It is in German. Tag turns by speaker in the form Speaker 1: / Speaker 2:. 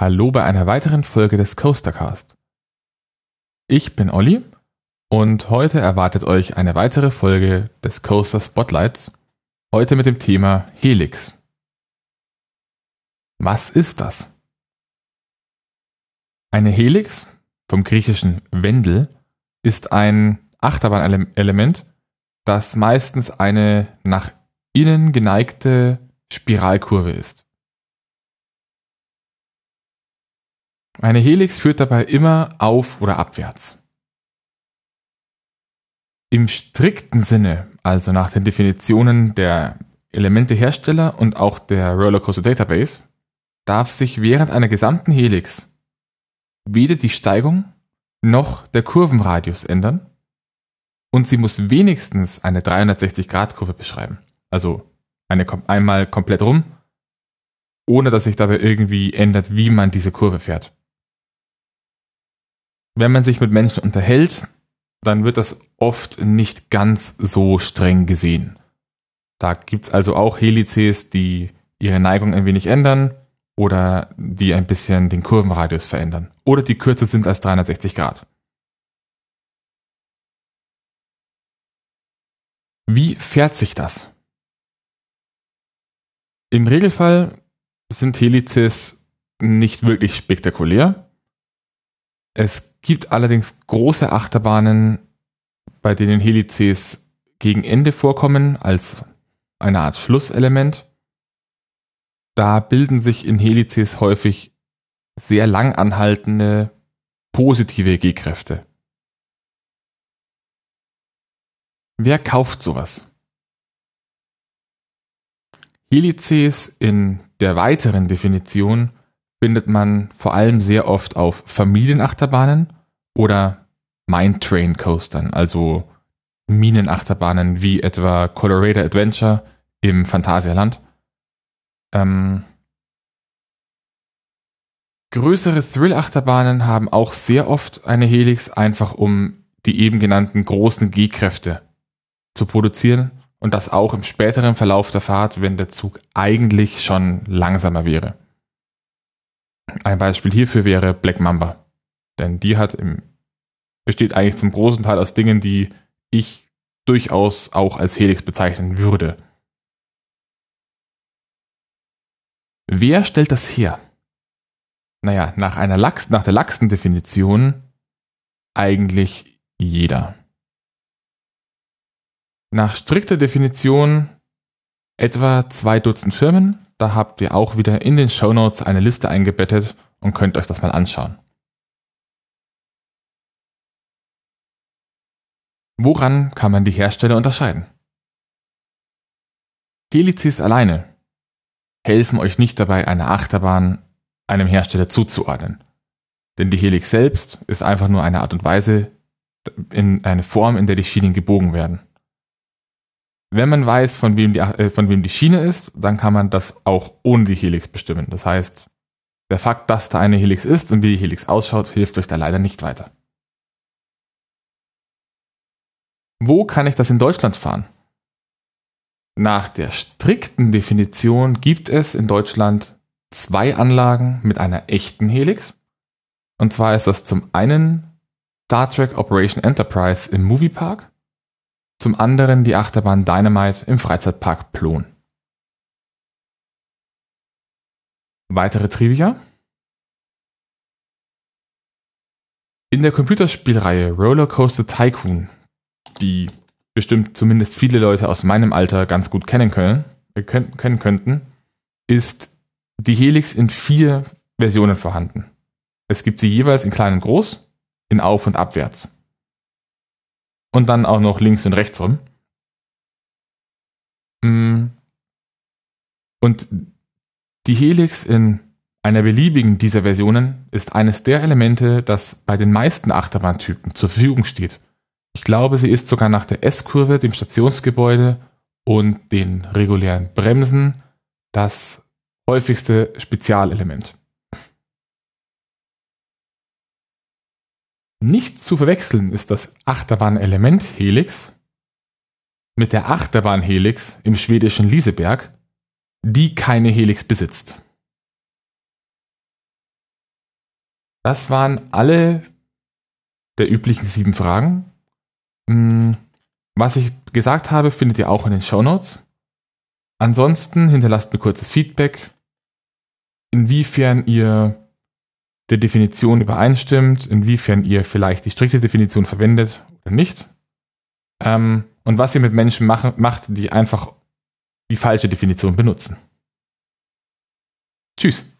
Speaker 1: Hallo bei einer weiteren Folge des Coastercast. Ich bin Olli und heute erwartet euch eine weitere Folge des Coaster Spotlights, heute mit dem Thema Helix. Was ist das? Eine Helix, vom griechischen Wendel, ist ein Achterbahnelement, das meistens eine nach innen geneigte Spiralkurve ist. Eine Helix führt dabei immer auf oder abwärts. Im strikten Sinne, also nach den Definitionen der Elementehersteller und auch der Rollercoaster Database, darf sich während einer gesamten Helix weder die Steigung noch der Kurvenradius ändern und sie muss wenigstens eine 360-Grad-Kurve beschreiben. Also eine, einmal komplett rum, ohne dass sich dabei irgendwie ändert, wie man diese Kurve fährt wenn man sich mit Menschen unterhält, dann wird das oft nicht ganz so streng gesehen. Da gibt's also auch Helices, die ihre Neigung ein wenig ändern oder die ein bisschen den Kurvenradius verändern oder die kürzer sind als 360 Grad. Wie fährt sich das? Im Regelfall sind Helices nicht wirklich spektakulär. Es gibt allerdings große Achterbahnen, bei denen Helices gegen Ende vorkommen als eine Art Schlusselement. Da bilden sich in Helices häufig sehr lang anhaltende positive G-Kräfte. Wer kauft sowas? Helices in der weiteren Definition findet man vor allem sehr oft auf Familienachterbahnen oder Mine Train Coastern, also Minenachterbahnen wie etwa Colorado Adventure im Phantasialand. Ähm, größere Thrill-Achterbahnen haben auch sehr oft eine Helix, einfach um die eben genannten großen G-Kräfte zu produzieren und das auch im späteren Verlauf der Fahrt, wenn der Zug eigentlich schon langsamer wäre. Ein Beispiel hierfür wäre Black Mamba. Denn die hat im, besteht eigentlich zum großen Teil aus Dingen, die ich durchaus auch als Helix bezeichnen würde. Wer stellt das her? Naja, nach einer Lachs, nach der Lachsen-Definition eigentlich jeder. Nach strikter Definition etwa zwei Dutzend Firmen, da habt ihr auch wieder in den Show Notes eine Liste eingebettet und könnt euch das mal anschauen. Woran kann man die Hersteller unterscheiden? Helices alleine helfen euch nicht dabei, eine Achterbahn einem Hersteller zuzuordnen. Denn die Helix selbst ist einfach nur eine Art und Weise, in eine Form, in der die Schienen gebogen werden. Wenn man weiß, von wem, die, äh, von wem die Schiene ist, dann kann man das auch ohne die Helix bestimmen. Das heißt, der Fakt, dass da eine Helix ist und wie die Helix ausschaut, hilft euch da leider nicht weiter. Wo kann ich das in Deutschland fahren? Nach der strikten Definition gibt es in Deutschland zwei Anlagen mit einer echten Helix. Und zwar ist das zum einen Star Trek Operation Enterprise im Moviepark zum anderen die Achterbahn Dynamite im Freizeitpark Plon. Weitere Trivia? In der Computerspielreihe Roller Coaster Tycoon, die bestimmt zumindest viele Leute aus meinem Alter ganz gut kennen können, äh, kennen könnten, ist die Helix in vier Versionen vorhanden. Es gibt sie jeweils in klein und groß, in auf und abwärts und dann auch noch links und rechts rum. Mm. Und die Helix in einer beliebigen dieser Versionen ist eines der Elemente, das bei den meisten Achterbahntypen zur Verfügung steht. Ich glaube, sie ist sogar nach der S-Kurve, dem Stationsgebäude und den regulären Bremsen das häufigste Spezialelement. Nicht zu verwechseln ist das Achterbahnelement Helix mit der Achterbahn Helix im schwedischen Liseberg, die keine Helix besitzt. Das waren alle der üblichen sieben Fragen. Hm, was ich gesagt habe, findet ihr auch in den Show Notes. Ansonsten hinterlasst mir kurzes Feedback, inwiefern ihr der Definition übereinstimmt, inwiefern ihr vielleicht die strikte Definition verwendet oder nicht. Ähm, und was ihr mit Menschen machen, macht, die einfach die falsche Definition benutzen. Tschüss.